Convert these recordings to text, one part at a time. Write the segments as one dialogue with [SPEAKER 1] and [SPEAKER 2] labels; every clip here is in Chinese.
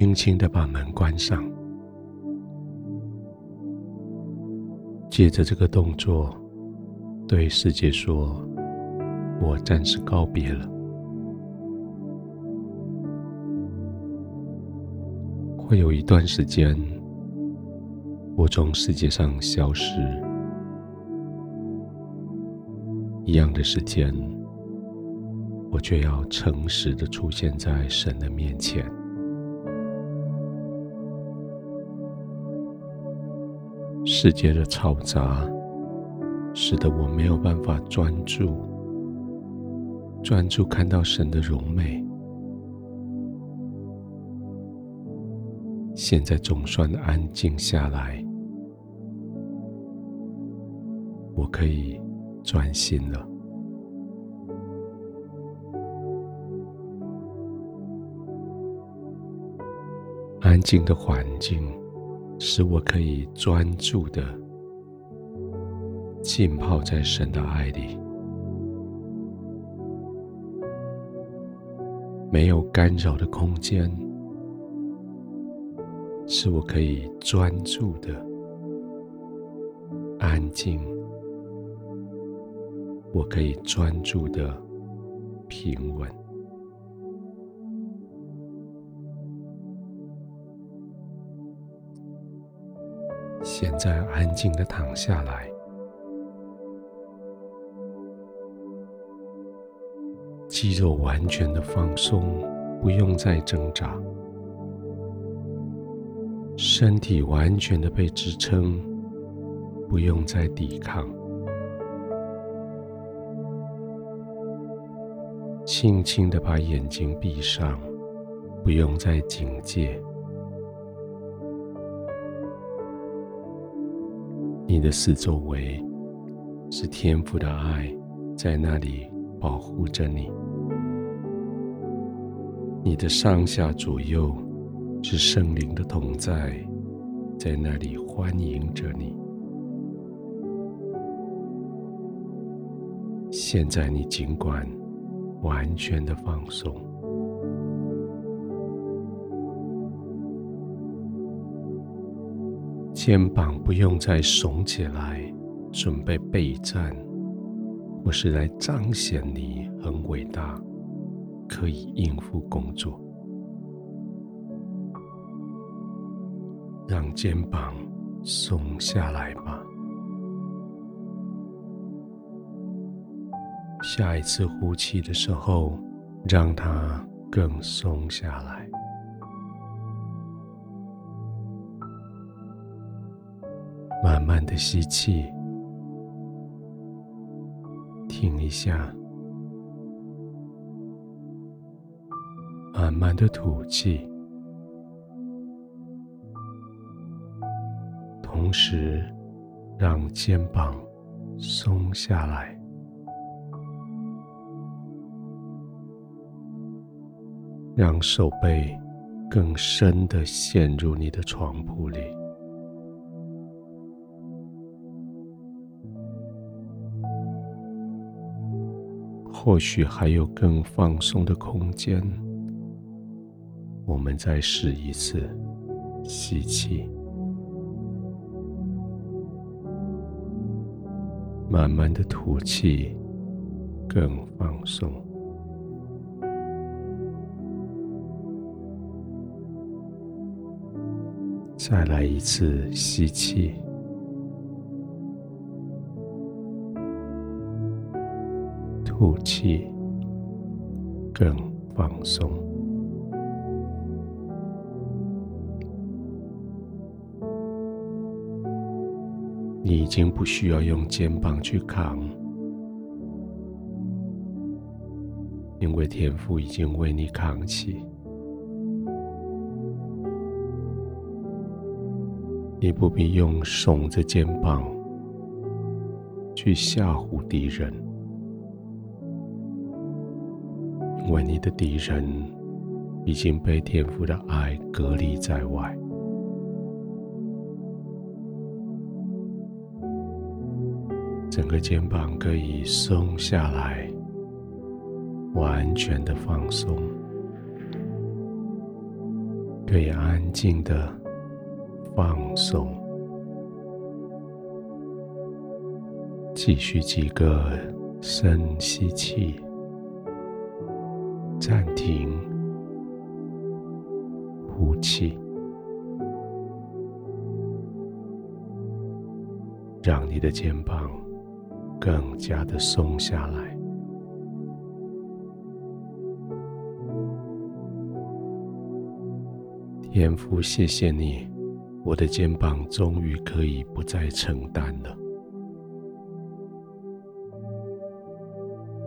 [SPEAKER 1] 轻轻的把门关上。借着这个动作，对世界说：“我暂时告别了。”会有一段时间，我从世界上消失。一样的时间，我却要诚实的出现在神的面前。世界的嘈杂，使得我没有办法专注，专注看到神的荣美。现在总算安静下来，我可以专心了。安静的环境使我可以专注的浸泡在神的爱里，没有干扰的空间。使我可以专注的安静，我可以专注的平稳。现在安静的躺下来，肌肉完全的放松，不用再挣扎。身体完全的被支撑，不用再抵抗。轻轻的把眼睛闭上，不用再警戒。你的四周围是天父的爱，在那里保护着你。你的上下左右。是圣灵的同在，在那里欢迎着你。现在你尽管完全的放松，肩膀不用再耸起来，准备备战，或是来彰显你很伟大，可以应付工作。让肩膀松下来吧。下一次呼气的时候，让它更松下来。慢的吸气，停一下，慢慢的吐气。同时，让肩膀松下来，让手背更深的陷入你的床铺里。或许还有更放松的空间，我们再试一次，吸气。慢慢的吐气，更放松。再来一次吸气，吐气，更放松。你已经不需要用肩膀去扛，因为天父已经为你扛起。你不必用耸着肩膀去吓唬敌人，因为你的敌人已经被天父的爱隔离在外。整个肩膀可以松下来，完全的放松，可以安静的放松，继续几个深吸气，暂停，呼气，让你的肩膀更加的松下来。天父，谢谢你，我的肩膀终于可以不再承担了，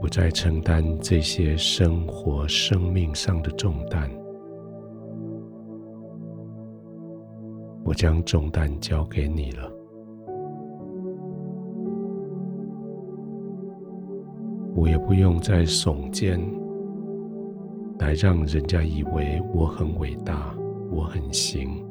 [SPEAKER 1] 不再承担这些生活、生命上的重担。我将重担交给你了，我也不用再耸肩，来让人家以为我很伟大。我很行，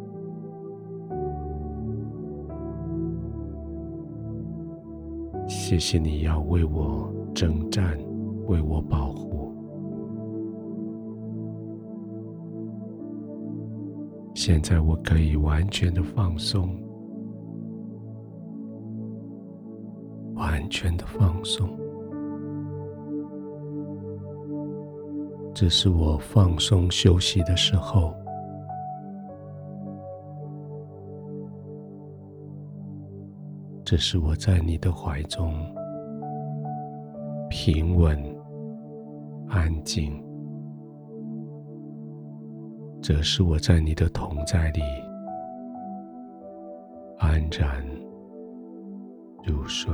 [SPEAKER 1] 谢谢你要为我征战，为我保护。现在我可以完全的放松，完全的放松。这是我放松休息的时候。这是我在你的怀中平稳安静，这是我在你的同在里安然入睡。